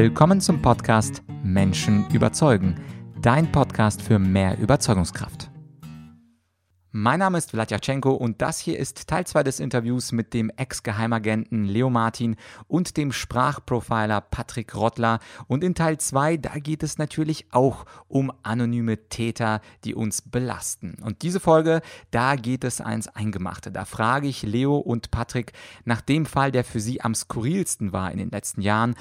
Willkommen zum Podcast Menschen überzeugen, dein Podcast für mehr Überzeugungskraft. Mein Name ist Vladyachenko und das hier ist Teil 2 des Interviews mit dem Ex-Geheimagenten Leo Martin und dem Sprachprofiler Patrick Rottler. Und in Teil 2, da geht es natürlich auch um anonyme Täter, die uns belasten. Und diese Folge, da geht es eins Eingemachte. Da frage ich Leo und Patrick nach dem Fall, der für sie am skurrilsten war in den letzten Jahren.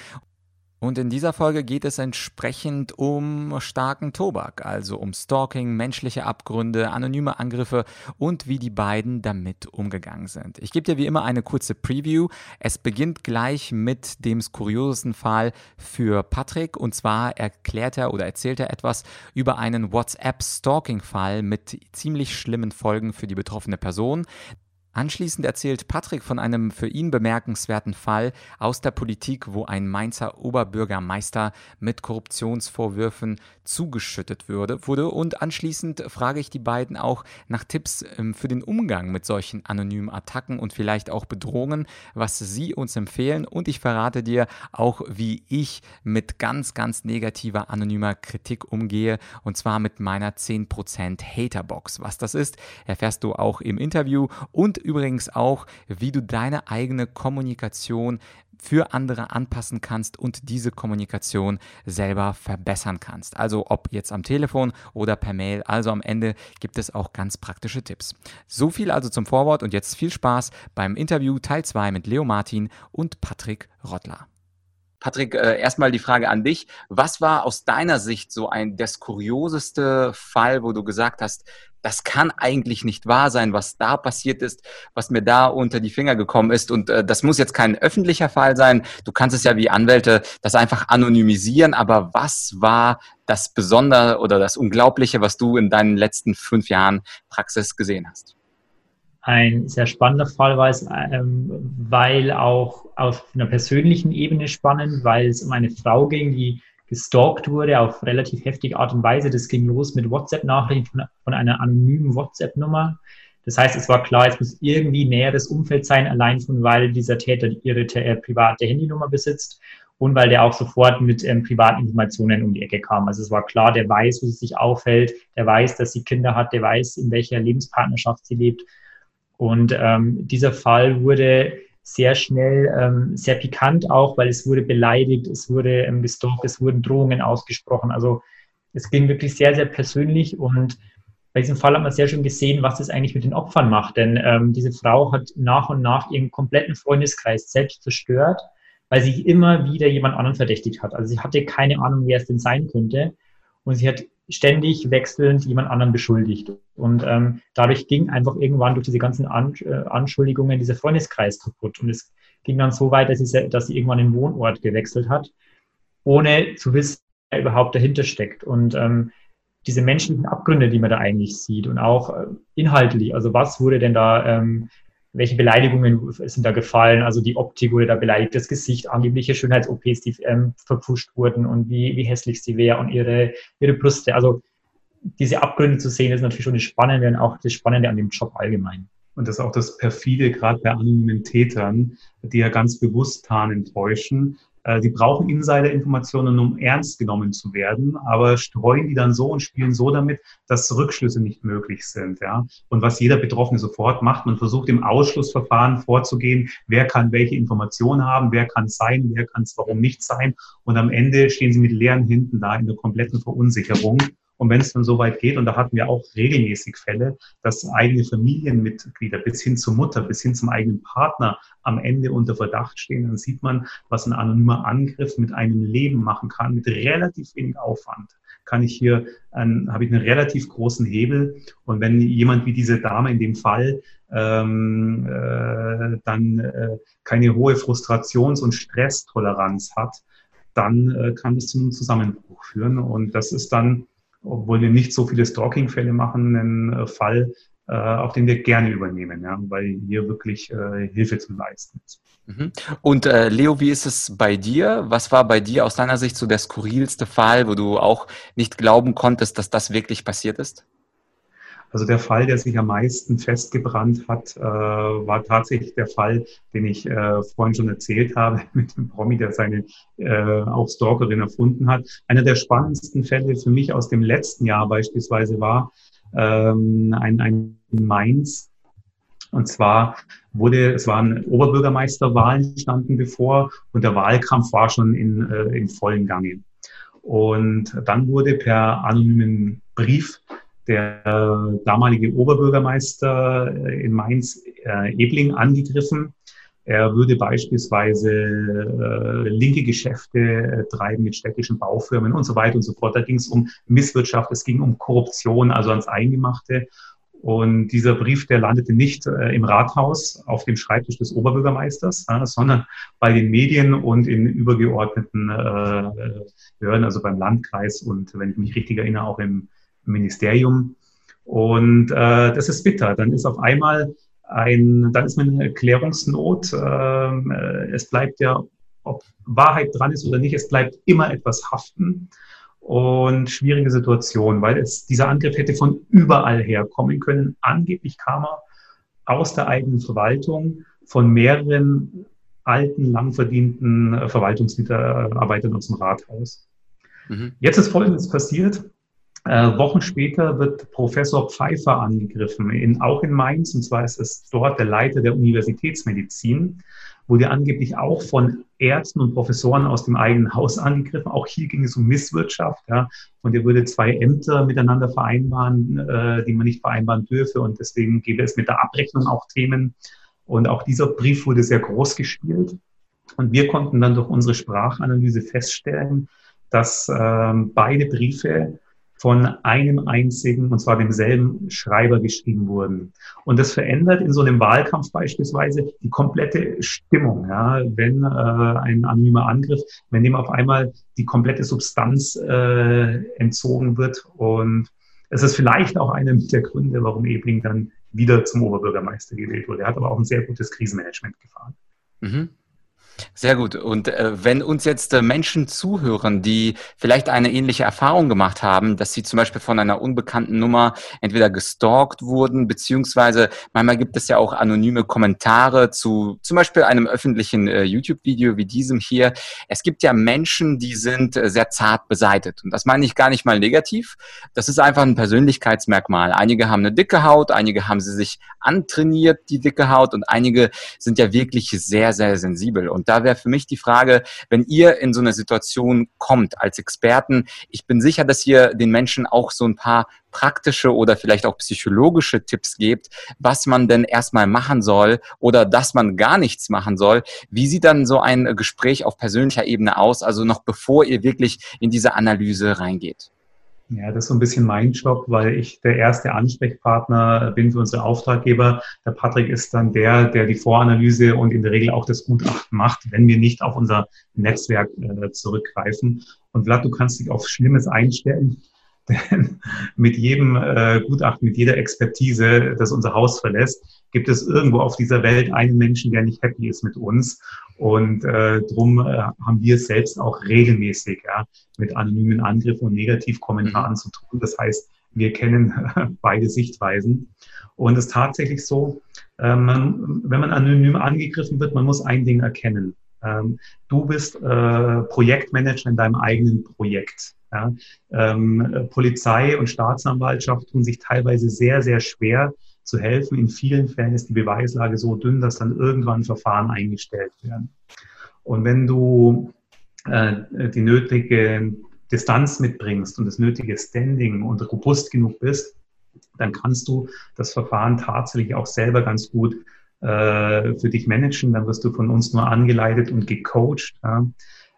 Und in dieser Folge geht es entsprechend um starken Tobak, also um Stalking, menschliche Abgründe, anonyme Angriffe und wie die beiden damit umgegangen sind. Ich gebe dir wie immer eine kurze Preview. Es beginnt gleich mit dem skuriosesten Fall für Patrick und zwar erklärt er oder erzählt er etwas über einen WhatsApp-Stalking-Fall mit ziemlich schlimmen Folgen für die betroffene Person. Anschließend erzählt Patrick von einem für ihn bemerkenswerten Fall aus der Politik, wo ein Mainzer Oberbürgermeister mit Korruptionsvorwürfen zugeschüttet wurde. Und anschließend frage ich die beiden auch nach Tipps ähm, für den Umgang mit solchen anonymen Attacken und vielleicht auch Bedrohungen, was sie uns empfehlen. Und ich verrate dir auch, wie ich mit ganz, ganz negativer anonymer Kritik umgehe. Und zwar mit meiner 10% Haterbox. Was das ist, erfährst du auch im Interview. Und übrigens auch, wie du deine eigene Kommunikation für andere anpassen kannst und diese Kommunikation selber verbessern kannst. Also ob jetzt am Telefon oder per Mail. Also am Ende gibt es auch ganz praktische Tipps. So viel also zum Vorwort und jetzt viel Spaß beim Interview Teil 2 mit Leo Martin und Patrick Rottler. Patrick, äh, erstmal die Frage an dich. Was war aus deiner Sicht so ein der kurioseste Fall, wo du gesagt hast, das kann eigentlich nicht wahr sein, was da passiert ist, was mir da unter die Finger gekommen ist. Und äh, das muss jetzt kein öffentlicher Fall sein. Du kannst es ja wie Anwälte das einfach anonymisieren. Aber was war das Besondere oder das Unglaubliche, was du in deinen letzten fünf Jahren Praxis gesehen hast? Ein sehr spannender Fall war es, ähm, weil auch auf einer persönlichen Ebene spannend, weil es um eine Frau ging, die gestalkt wurde auf relativ heftige Art und Weise. Das ging los mit WhatsApp-Nachrichten von, von, einer anonymen WhatsApp-Nummer. Das heißt, es war klar, es muss irgendwie näheres Umfeld sein, allein von weil dieser Täter ihre äh, private Handynummer besitzt und weil der auch sofort mit ähm, privaten Informationen um die Ecke kam. Also es war klar, der weiß, wo sie sich aufhält, der weiß, dass sie Kinder hat, der weiß, in welcher Lebenspartnerschaft sie lebt und ähm, dieser Fall wurde sehr schnell ähm, sehr pikant auch, weil es wurde beleidigt, es wurde ähm, gestalkt, es wurden Drohungen ausgesprochen. Also es ging wirklich sehr, sehr persönlich und bei diesem Fall hat man sehr schön gesehen, was das eigentlich mit den Opfern macht. Denn ähm, diese Frau hat nach und nach ihren kompletten Freundeskreis selbst zerstört, weil sie immer wieder jemand anderen verdächtigt hat. Also sie hatte keine Ahnung, wer es denn sein könnte. Und sie hat ständig wechselnd jemand anderen beschuldigt. Und ähm, dadurch ging einfach irgendwann durch diese ganzen An äh, Anschuldigungen dieser Freundeskreis kaputt. Und es ging dann so weit, dass sie, dass sie irgendwann den Wohnort gewechselt hat, ohne zu wissen, wer überhaupt dahinter steckt. Und ähm, diese menschlichen Abgründe, die man da eigentlich sieht und auch äh, inhaltlich, also was wurde denn da ähm, welche Beleidigungen sind da gefallen, also die Optik wurde da beleidigt, das Gesicht, angebliche Schönheits-OPs, die ähm, verpfuscht wurden und wie, wie hässlich sie wäre und ihre, ihre Brüste. Also diese Abgründe zu sehen, ist natürlich schon das Spannende und auch das Spannende an dem Job allgemein. Und das ist auch das Perfide, gerade bei anonymen Tätern, die ja ganz bewusst tarnen täuschen, äh, die brauchen Insider-Informationen, um ernst genommen zu werden, aber streuen die dann so und spielen so damit, dass Rückschlüsse nicht möglich sind. Ja? Und was jeder Betroffene sofort macht, man versucht im Ausschlussverfahren vorzugehen, wer kann welche Informationen haben, wer kann es sein, wer kann es warum nicht sein. Und am Ende stehen sie mit leeren Händen da in der kompletten Verunsicherung. Und wenn es dann so weit geht, und da hatten wir auch regelmäßig Fälle, dass eigene Familienmitglieder bis hin zur Mutter, bis hin zum eigenen Partner am Ende unter Verdacht stehen, dann sieht man, was ein anonymer Angriff mit einem Leben machen kann, mit relativ wenig Aufwand kann ich hier, ein, habe ich einen relativ großen Hebel. Und wenn jemand wie diese Dame in dem Fall ähm, äh, dann äh, keine hohe Frustrations- und Stresstoleranz hat, dann äh, kann das zu einem Zusammenbruch führen. Und das ist dann obwohl wir nicht so viele Stalking-Fälle machen, ein äh, Fall, äh, auf den wir gerne übernehmen, ja, weil hier wirklich äh, Hilfe zum Leisten ist. Mhm. Und äh, Leo, wie ist es bei dir? Was war bei dir aus deiner Sicht so der skurrilste Fall, wo du auch nicht glauben konntest, dass das wirklich passiert ist? Also der Fall, der sich am meisten festgebrannt hat, äh, war tatsächlich der Fall, den ich äh, vorhin schon erzählt habe, mit dem Promi, der seine äh, auch Stalkerin erfunden hat. Einer der spannendsten Fälle für mich aus dem letzten Jahr beispielsweise war ähm, ein, ein Mainz. Und zwar wurde, es waren Oberbürgermeisterwahlen standen bevor und der Wahlkampf war schon in, äh, in vollen Gange. Und dann wurde per anonymen Brief der äh, damalige Oberbürgermeister äh, in Mainz, äh, Ebling, angegriffen. Er würde beispielsweise äh, linke Geschäfte äh, treiben mit städtischen Baufirmen und so weiter und so fort. Da ging es um Misswirtschaft, es ging um Korruption, also ans Eingemachte. Und dieser Brief, der landete nicht äh, im Rathaus auf dem Schreibtisch des Oberbürgermeisters, äh, sondern bei den Medien und in übergeordneten äh, Behörden, also beim Landkreis und, wenn ich mich richtig erinnere, auch im Ministerium. Und äh, das ist bitter. Dann ist auf einmal ein, dann ist man in Erklärungsnot. Ähm, äh, es bleibt ja, ob Wahrheit dran ist oder nicht, es bleibt immer etwas haften. Und schwierige Situation, weil es, dieser Angriff hätte von überall her kommen können. Angeblich kam er aus der eigenen Verwaltung von mehreren alten, lang verdienten äh, Verwaltungsmitarbeitern aus dem Rathaus. Mhm. Jetzt ist Folgendes passiert. Äh, Wochen später wird Professor Pfeiffer angegriffen, in, auch in Mainz, und zwar ist es dort der Leiter der Universitätsmedizin, wurde angeblich auch von Ärzten und Professoren aus dem eigenen Haus angegriffen. Auch hier ging es um Misswirtschaft. Ja, und er würde zwei Ämter miteinander vereinbaren, äh, die man nicht vereinbaren dürfe. Und deswegen gäbe es mit der Abrechnung auch Themen. Und auch dieser Brief wurde sehr groß gespielt. Und wir konnten dann durch unsere Sprachanalyse feststellen, dass äh, beide Briefe von einem einzigen, und zwar demselben Schreiber geschrieben wurden. Und das verändert in so einem Wahlkampf beispielsweise die komplette Stimmung. Ja, wenn äh, ein anonymer Angriff, wenn dem auf einmal die komplette Substanz äh, entzogen wird. Und es ist vielleicht auch einer der Gründe, warum Ebling dann wieder zum Oberbürgermeister gewählt wurde. Er hat aber auch ein sehr gutes Krisenmanagement gefahren. Mhm. Sehr gut. Und äh, wenn uns jetzt äh, Menschen zuhören, die vielleicht eine ähnliche Erfahrung gemacht haben, dass sie zum Beispiel von einer unbekannten Nummer entweder gestalkt wurden, beziehungsweise manchmal gibt es ja auch anonyme Kommentare zu zum Beispiel einem öffentlichen äh, YouTube-Video wie diesem hier. Es gibt ja Menschen, die sind äh, sehr zart beseitet. Und das meine ich gar nicht mal negativ. Das ist einfach ein Persönlichkeitsmerkmal. Einige haben eine dicke Haut, einige haben sie sich antrainiert, die dicke Haut, und einige sind ja wirklich sehr, sehr sensibel. Und da wäre für mich die Frage, wenn ihr in so eine Situation kommt als Experten, ich bin sicher, dass ihr den Menschen auch so ein paar praktische oder vielleicht auch psychologische Tipps gebt, was man denn erstmal machen soll oder dass man gar nichts machen soll. Wie sieht dann so ein Gespräch auf persönlicher Ebene aus, also noch bevor ihr wirklich in diese Analyse reingeht? Ja, das ist so ein bisschen mein Job, weil ich der erste Ansprechpartner bin für unsere Auftraggeber. Der Patrick ist dann der, der die Voranalyse und in der Regel auch das Gutachten macht, wenn wir nicht auf unser Netzwerk äh, zurückgreifen. Und Vlad, du kannst dich auf Schlimmes einstellen. Denn mit jedem äh, Gutachten, mit jeder Expertise, das unser Haus verlässt, gibt es irgendwo auf dieser Welt einen Menschen, der nicht happy ist mit uns. Und äh, drum äh, haben wir es selbst auch regelmäßig ja, mit anonymen Angriffen und Negativkommentaren mhm. zu tun. Das heißt, wir kennen beide Sichtweisen. Und es ist tatsächlich so, äh, man, wenn man anonym angegriffen wird, man muss ein Ding erkennen. Ähm, du bist äh, Projektmanager in deinem eigenen Projekt. Ja? Ähm, Polizei und Staatsanwaltschaft tun sich teilweise sehr, sehr schwer, zu helfen. In vielen Fällen ist die Beweislage so dünn, dass dann irgendwann Verfahren eingestellt werden. Und wenn du äh, die nötige Distanz mitbringst und das nötige Standing und robust genug bist, dann kannst du das Verfahren tatsächlich auch selber ganz gut äh, für dich managen. Dann wirst du von uns nur angeleitet und gecoacht. Ja.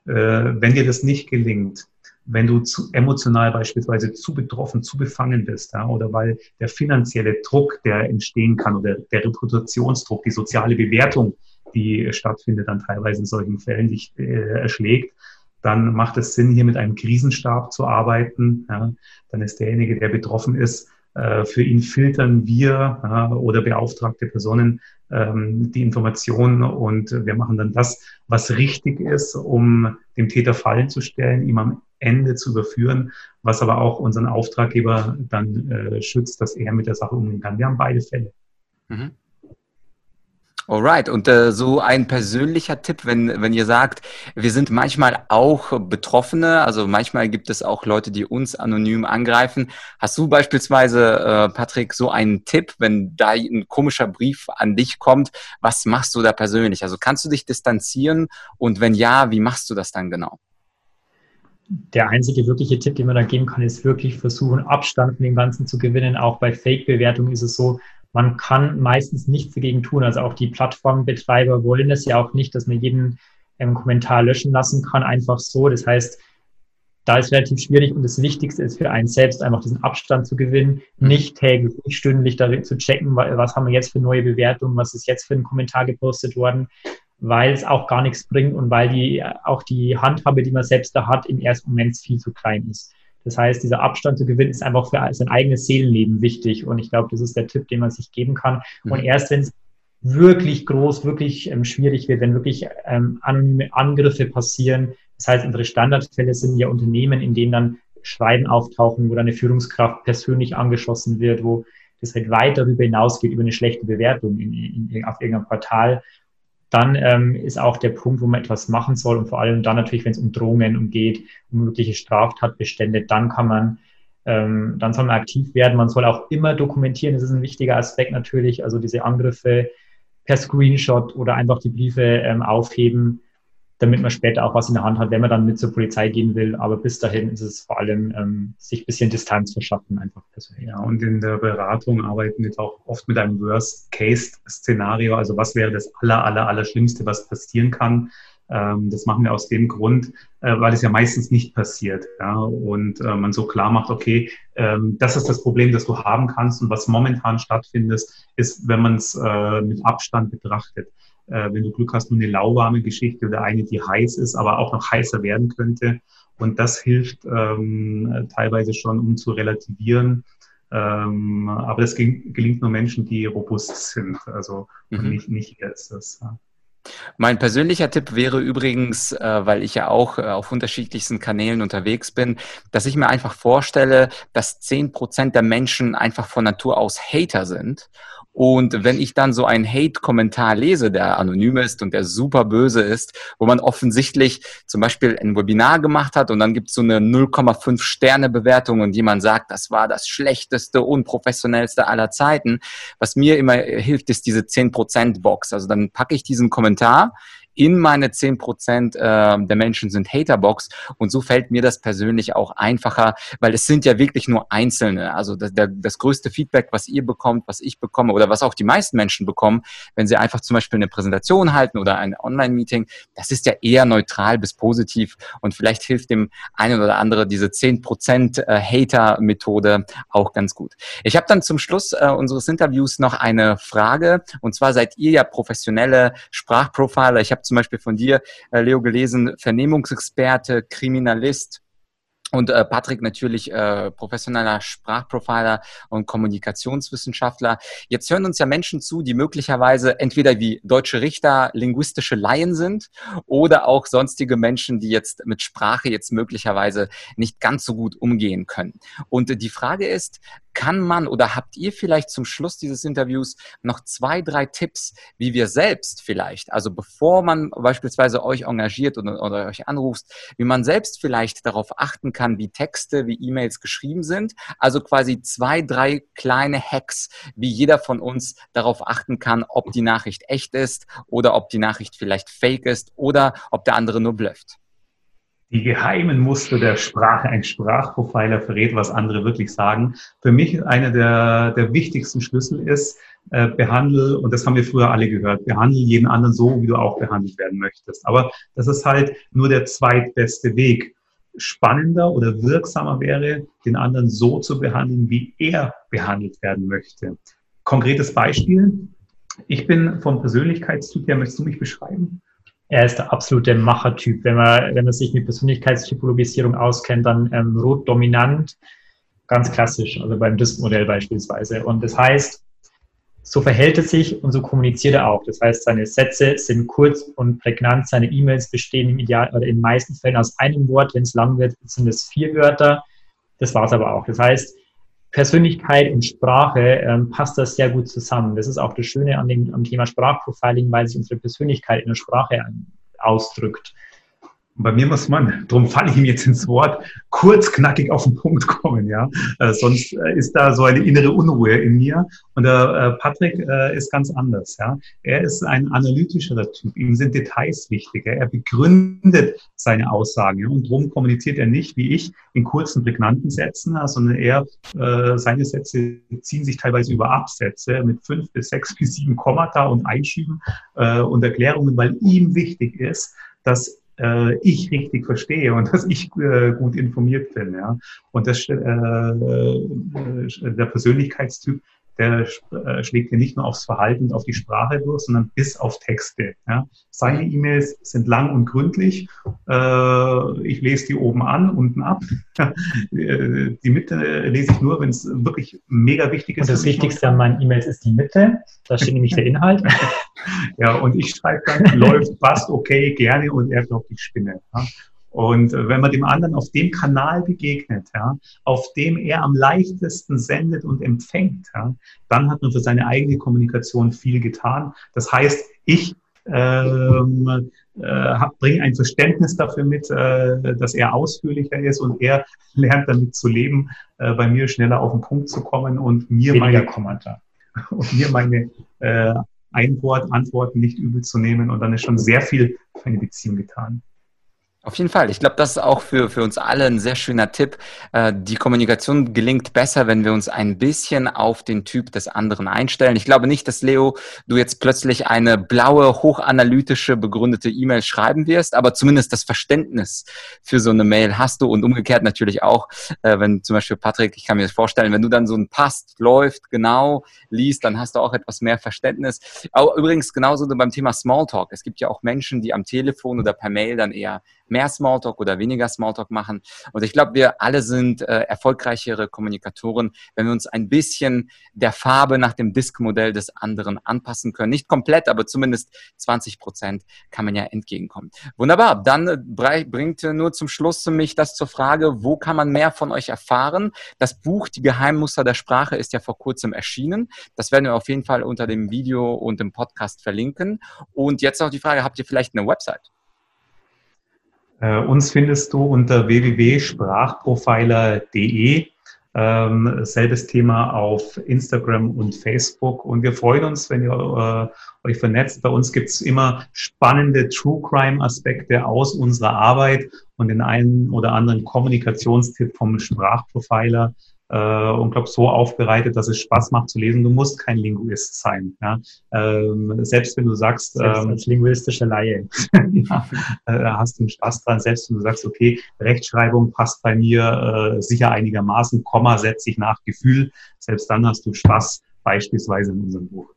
Äh, wenn dir das nicht gelingt, wenn du zu emotional beispielsweise zu betroffen, zu befangen bist, ja, oder weil der finanzielle Druck, der entstehen kann, oder der Reputationsdruck, die soziale Bewertung, die stattfindet, dann teilweise in solchen Fällen dich äh, erschlägt, dann macht es Sinn, hier mit einem Krisenstab zu arbeiten. Ja. Dann ist derjenige, der betroffen ist, äh, für ihn filtern wir oder beauftragte Personen ähm, die Informationen und wir machen dann das, was richtig ist, um dem Täter Fallen zu stellen, ihm am Ende zu überführen, was aber auch unseren Auftraggeber dann äh, schützt, dass er mit der Sache umgehen kann. Wir haben beide Fälle. Mhm. Alright, und äh, so ein persönlicher Tipp, wenn, wenn ihr sagt, wir sind manchmal auch Betroffene, also manchmal gibt es auch Leute, die uns anonym angreifen. Hast du beispielsweise, äh, Patrick, so einen Tipp, wenn da ein komischer Brief an dich kommt, was machst du da persönlich? Also kannst du dich distanzieren und wenn ja, wie machst du das dann genau? der einzige wirkliche Tipp, den man da geben kann, ist wirklich versuchen, Abstand von dem Ganzen zu gewinnen. Auch bei Fake-Bewertungen ist es so, man kann meistens nichts dagegen tun. Also auch die Plattformbetreiber wollen es ja auch nicht, dass man jeden ähm, Kommentar löschen lassen kann, einfach so. Das heißt, da ist relativ schwierig und das Wichtigste ist für einen selbst einfach diesen Abstand zu gewinnen, mhm. nicht täglich, nicht stündlich darin zu checken, was haben wir jetzt für neue Bewertungen, was ist jetzt für ein Kommentar gepostet worden, weil es auch gar nichts bringt und weil die auch die Handhabe, die man selbst da hat, im ersten Moment viel zu klein ist. Das heißt, dieser Abstand zu gewinnen ist einfach für sein eigenes Seelenleben wichtig. Und ich glaube, das ist der Tipp, den man sich geben kann. Mhm. Und erst wenn es wirklich groß, wirklich ähm, schwierig wird, wenn wirklich ähm, anonyme Angriffe passieren, das heißt, unsere Standardfälle sind ja Unternehmen, in denen dann Schreiben auftauchen, wo dann eine Führungskraft persönlich angeschossen wird, wo das halt weit darüber hinausgeht, über eine schlechte Bewertung in, in, auf irgendeinem Portal dann ähm, ist auch der Punkt, wo man etwas machen soll und vor allem dann natürlich, wenn es um Drohungen umgeht, um mögliche Straftatbestände, dann kann man, ähm, dann soll man aktiv werden. Man soll auch immer dokumentieren. Das ist ein wichtiger Aspekt natürlich. Also diese Angriffe per Screenshot oder einfach die Briefe ähm, aufheben damit man später auch was in der Hand hat, wenn man dann mit zur Polizei gehen will. Aber bis dahin ist es vor allem ähm, sich ein bisschen Distanz verschaffen, einfach persönlich. Ja, und in der Beratung arbeiten wir auch oft mit einem Worst-Case-Szenario. Also was wäre das aller, aller, aller Schlimmste, was passieren kann? Ähm, das machen wir aus dem Grund, äh, weil es ja meistens nicht passiert. Ja? Und äh, man so klar macht, okay, ähm, das ist das Problem, das du haben kannst und was momentan stattfindet, ist, wenn man es äh, mit Abstand betrachtet äh, wenn du Glück hast, nur eine lauwarme Geschichte oder eine, die heiß ist, aber auch noch heißer werden könnte. Und das hilft ähm, teilweise schon, um zu relativieren. Ähm, aber das gelingt nur Menschen, die robust sind. Also mhm. nicht, nicht jetzt das. Ja. Mein persönlicher Tipp wäre übrigens, äh, weil ich ja auch äh, auf unterschiedlichsten Kanälen unterwegs bin, dass ich mir einfach vorstelle, dass zehn Prozent der Menschen einfach von Natur aus Hater sind und wenn ich dann so einen Hate-Kommentar lese, der anonym ist und der super böse ist, wo man offensichtlich zum Beispiel ein Webinar gemacht hat und dann gibt es so eine 0,5 Sterne-Bewertung und jemand sagt, das war das schlechteste, unprofessionellste aller Zeiten. Was mir immer hilft, ist diese 10%-Box. Also dann packe ich diesen Kommentar in meine 10% äh, der Menschen sind Haterbox und so fällt mir das persönlich auch einfacher, weil es sind ja wirklich nur Einzelne. Also das, der, das größte Feedback, was ihr bekommt, was ich bekomme oder was auch die meisten Menschen bekommen, wenn sie einfach zum Beispiel eine Präsentation halten oder ein Online-Meeting, das ist ja eher neutral bis positiv und vielleicht hilft dem einen oder andere diese 10% äh, Hater-Methode auch ganz gut. Ich habe dann zum Schluss äh, unseres Interviews noch eine Frage und zwar seid ihr ja professionelle Sprachprofiler. Ich habe zum Beispiel von dir, äh, Leo, gelesen, Vernehmungsexperte, Kriminalist. Und äh, Patrick natürlich äh, professioneller Sprachprofiler und Kommunikationswissenschaftler. Jetzt hören uns ja Menschen zu, die möglicherweise entweder wie deutsche Richter linguistische Laien sind oder auch sonstige Menschen, die jetzt mit Sprache jetzt möglicherweise nicht ganz so gut umgehen können. Und äh, die Frage ist, kann man oder habt ihr vielleicht zum Schluss dieses Interviews noch zwei, drei Tipps, wie wir selbst vielleicht, also bevor man beispielsweise euch engagiert oder, oder euch anruft, wie man selbst vielleicht darauf achten kann, wie Texte, wie E-Mails geschrieben sind? Also quasi zwei, drei kleine Hacks, wie jeder von uns darauf achten kann, ob die Nachricht echt ist oder ob die Nachricht vielleicht fake ist oder ob der andere nur blufft die geheimen Muster der Sprache. Ein Sprachprofiler verrät, was andere wirklich sagen. Für mich einer der, der wichtigsten Schlüssel ist, äh, behandle, und das haben wir früher alle gehört, behandle jeden anderen so, wie du auch behandelt werden möchtest. Aber das ist halt nur der zweitbeste Weg. Spannender oder wirksamer wäre, den anderen so zu behandeln, wie er behandelt werden möchte. Konkretes Beispiel. Ich bin vom Persönlichkeitstyp her, möchtest du mich beschreiben? Er ist der absolute Machertyp. Wenn man, wenn man sich mit Persönlichkeitstypologisierung auskennt, dann ähm, rot dominant, ganz klassisch, also beim DISP-Modell beispielsweise. Und das heißt, so verhält er sich und so kommuniziert er auch. Das heißt, seine Sätze sind kurz und prägnant. Seine E-Mails bestehen im Ideal oder in den meisten Fällen aus einem Wort. Wenn es lang wird, sind es vier Wörter. Das war es aber auch. Das heißt, Persönlichkeit und Sprache ähm, passt das sehr gut zusammen. Das ist auch das Schöne an dem, am Thema Sprachprofiling, weil sich unsere Persönlichkeit in der Sprache ausdrückt. Bei mir muss man, darum falle ich ihm jetzt ins Wort, kurz knackig auf den Punkt kommen, ja. Äh, sonst äh, ist da so eine innere Unruhe in mir. Und der äh, Patrick äh, ist ganz anders, ja. Er ist ein analytischerer Typ. Ihm sind Details wichtiger. Er begründet seine Aussagen. Ja? Und darum kommuniziert er nicht wie ich in kurzen, prägnanten Sätzen, sondern er, äh, seine Sätze ziehen sich teilweise über Absätze mit fünf bis sechs bis sieben Kommata und Einschieben äh, und Erklärungen, weil ihm wichtig ist, dass äh, ich richtig verstehe und dass ich äh, gut informiert bin. Ja? Und das, äh, äh, der Persönlichkeitstyp, der äh, schlägt hier nicht nur aufs Verhalten und auf die Sprache durch, sondern bis auf Texte. Ja? Seine E-Mails sind lang und gründlich. Äh, ich lese die oben an, unten ab. die Mitte lese ich nur, wenn es wirklich mega wichtig ist. Und das Wichtigste an meinen E-Mails ist die Mitte. Da steht nämlich der Inhalt. ja, und ich schreibe dann, läuft, passt, okay, gerne und er glaubt, ich spinne. Ja? Und äh, wenn man dem anderen auf dem Kanal begegnet, ja, auf dem er am leichtesten sendet und empfängt, ja, dann hat man für seine eigene Kommunikation viel getan. Das heißt, ich ähm, äh, bringe ein Verständnis dafür mit, äh, dass er ausführlicher ist und er lernt damit zu leben, äh, bei mir schneller auf den Punkt zu kommen und mir meine Kommentar und mir meine äh, Einwort, Antworten nicht übel zu nehmen und dann ist schon sehr viel für eine Beziehung getan. Auf jeden Fall. Ich glaube, das ist auch für, für uns alle ein sehr schöner Tipp. Äh, die Kommunikation gelingt besser, wenn wir uns ein bisschen auf den Typ des anderen einstellen. Ich glaube nicht, dass Leo, du jetzt plötzlich eine blaue, hochanalytische, begründete E-Mail schreiben wirst, aber zumindest das Verständnis für so eine Mail hast du und umgekehrt natürlich auch, äh, wenn zum Beispiel Patrick, ich kann mir das vorstellen, wenn du dann so ein passt, läuft, genau liest, dann hast du auch etwas mehr Verständnis. Aber übrigens genauso beim Thema Smalltalk. Es gibt ja auch Menschen, die am Telefon oder per Mail dann eher mehr Smalltalk oder weniger Smalltalk machen. Und ich glaube, wir alle sind äh, erfolgreichere Kommunikatoren, wenn wir uns ein bisschen der Farbe nach dem Disk-Modell des anderen anpassen können. Nicht komplett, aber zumindest 20 Prozent kann man ja entgegenkommen. Wunderbar. Dann äh, bringt nur zum Schluss mich das zur Frage, wo kann man mehr von euch erfahren? Das Buch Die Geheimmuster der Sprache ist ja vor kurzem erschienen. Das werden wir auf jeden Fall unter dem Video und dem Podcast verlinken. Und jetzt noch die Frage, habt ihr vielleicht eine Website? Äh, uns findest du unter www.sprachprofiler.de. Ähm, selbes Thema auf Instagram und Facebook. Und wir freuen uns, wenn ihr äh, euch vernetzt. Bei uns gibt's immer spannende True Crime-Aspekte aus unserer Arbeit und den einen oder anderen Kommunikationstipp vom Sprachprofiler äh, und glaube so aufbereitet, dass es Spaß macht zu lesen. Du musst kein Linguist sein. Ja? Ähm, selbst wenn du sagst, selbst ähm, als linguistische Laie, ja, äh, hast du Spaß dran. Selbst wenn du sagst, okay, Rechtschreibung passt bei mir äh, sicher einigermaßen, Komma setze ich nach Gefühl. Selbst dann hast du Spaß, beispielsweise in unserem Buch.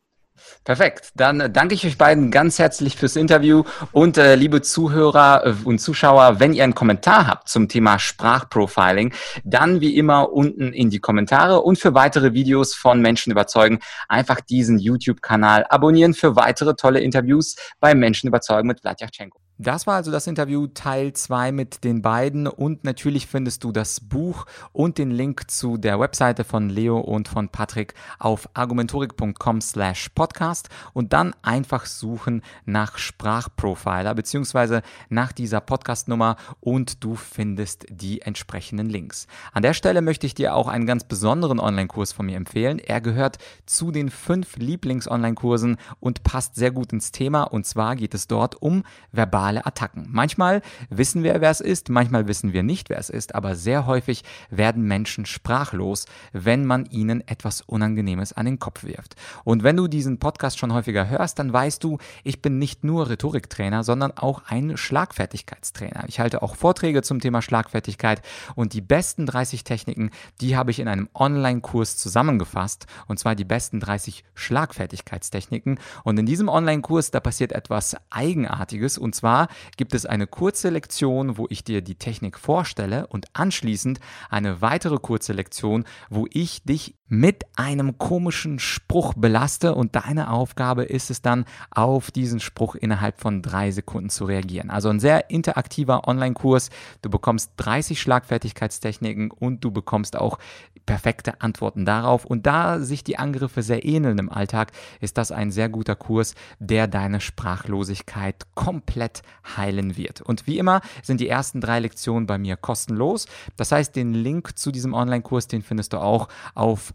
Perfekt. Dann danke ich euch beiden ganz herzlich fürs Interview und äh, liebe Zuhörer äh, und Zuschauer, wenn ihr einen Kommentar habt zum Thema Sprachprofiling, dann wie immer unten in die Kommentare und für weitere Videos von Menschen überzeugen, einfach diesen YouTube-Kanal abonnieren für weitere tolle Interviews bei Menschen überzeugen mit Vladyachenko. Das war also das Interview Teil 2 mit den beiden und natürlich findest du das Buch und den Link zu der Webseite von Leo und von Patrick auf argumentorik.com slash podcast und dann einfach suchen nach Sprachprofiler beziehungsweise nach dieser Podcastnummer und du findest die entsprechenden Links. An der Stelle möchte ich dir auch einen ganz besonderen Online-Kurs von mir empfehlen. Er gehört zu den fünf Lieblings-Online-Kursen und passt sehr gut ins Thema und zwar geht es dort um verbale verbale Attacken. Manchmal wissen wir, wer es ist, manchmal wissen wir nicht, wer es ist, aber sehr häufig werden Menschen sprachlos, wenn man ihnen etwas Unangenehmes an den Kopf wirft. Und wenn du diesen Podcast schon häufiger hörst, dann weißt du, ich bin nicht nur Rhetoriktrainer, sondern auch ein Schlagfertigkeitstrainer. Ich halte auch Vorträge zum Thema Schlagfertigkeit und die besten 30 Techniken, die habe ich in einem Online-Kurs zusammengefasst und zwar die besten 30 Schlagfertigkeitstechniken. Und in diesem Online-Kurs, da passiert etwas Eigenartiges und zwar gibt es eine kurze Lektion, wo ich dir die Technik vorstelle und anschließend eine weitere kurze Lektion, wo ich dich mit einem komischen Spruch belaste und deine Aufgabe ist es dann, auf diesen Spruch innerhalb von drei Sekunden zu reagieren. Also ein sehr interaktiver Online-Kurs. Du bekommst 30 Schlagfertigkeitstechniken und du bekommst auch perfekte Antworten darauf. Und da sich die Angriffe sehr ähneln im Alltag, ist das ein sehr guter Kurs, der deine Sprachlosigkeit komplett heilen wird. Und wie immer sind die ersten drei Lektionen bei mir kostenlos. Das heißt, den Link zu diesem Online-Kurs, den findest du auch auf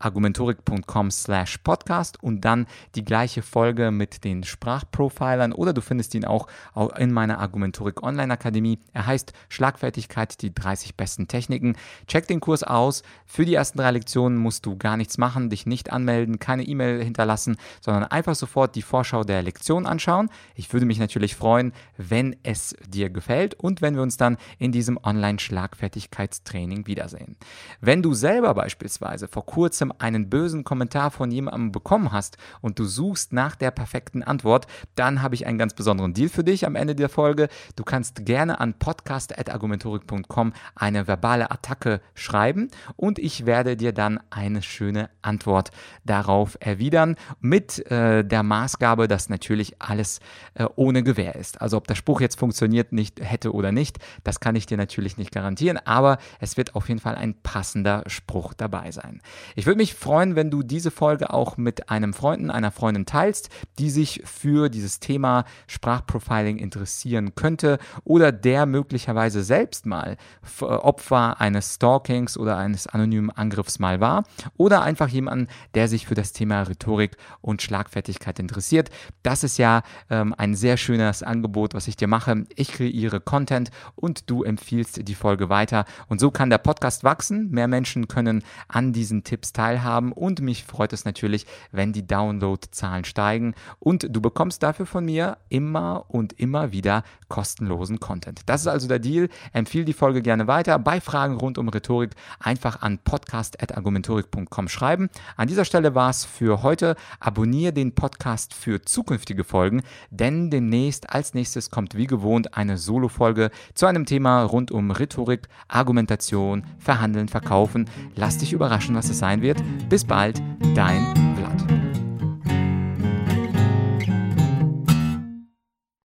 argumentorik.com slash podcast und dann die gleiche Folge mit den Sprachprofilern oder du findest ihn auch in meiner Argumentorik Online Akademie. Er heißt Schlagfertigkeit, die 30 besten Techniken. Check den Kurs aus. Für die ersten drei Lektionen musst du gar nichts machen, dich nicht anmelden, keine E-Mail hinterlassen, sondern einfach sofort die Vorschau der Lektion anschauen. Ich würde mich natürlich freuen, wenn es dir gefällt und wenn wir uns dann in diesem Online-Schlagfertigkeitstraining wiedersehen. Wenn du selber beispielsweise vor kurzem kurzem einen bösen Kommentar von jemandem bekommen hast und du suchst nach der perfekten Antwort, dann habe ich einen ganz besonderen Deal für dich am Ende der Folge. Du kannst gerne an podcast.argumentorik.com eine verbale Attacke schreiben und ich werde dir dann eine schöne Antwort darauf erwidern mit äh, der Maßgabe, dass natürlich alles äh, ohne Gewähr ist. Also ob der Spruch jetzt funktioniert nicht hätte oder nicht, das kann ich dir natürlich nicht garantieren, aber es wird auf jeden Fall ein passender Spruch dabei sein. Ich würde mich freuen, wenn du diese Folge auch mit einem Freunden, einer Freundin teilst, die sich für dieses Thema Sprachprofiling interessieren könnte oder der möglicherweise selbst mal Opfer eines Stalkings oder eines anonymen Angriffs mal war oder einfach jemanden, der sich für das Thema Rhetorik und Schlagfertigkeit interessiert. Das ist ja ähm, ein sehr schönes Angebot, was ich dir mache. Ich kreiere Content und du empfiehlst die Folge weiter und so kann der Podcast wachsen. Mehr Menschen können an diesen Tipps teilnehmen teilhaben und mich freut es natürlich, wenn die Downloadzahlen steigen und du bekommst dafür von mir immer und immer wieder kostenlosen Content. Das ist also der Deal. Empfehle die Folge gerne weiter. Bei Fragen rund um Rhetorik einfach an podcast.argumentorik.com schreiben. An dieser Stelle war es für heute. Abonniere den Podcast für zukünftige Folgen, denn demnächst als nächstes kommt wie gewohnt eine Solo-Folge zu einem Thema rund um Rhetorik, Argumentation, Verhandeln, Verkaufen. Lass dich überraschen, was es sein wird. Bis bald, dein Vlad.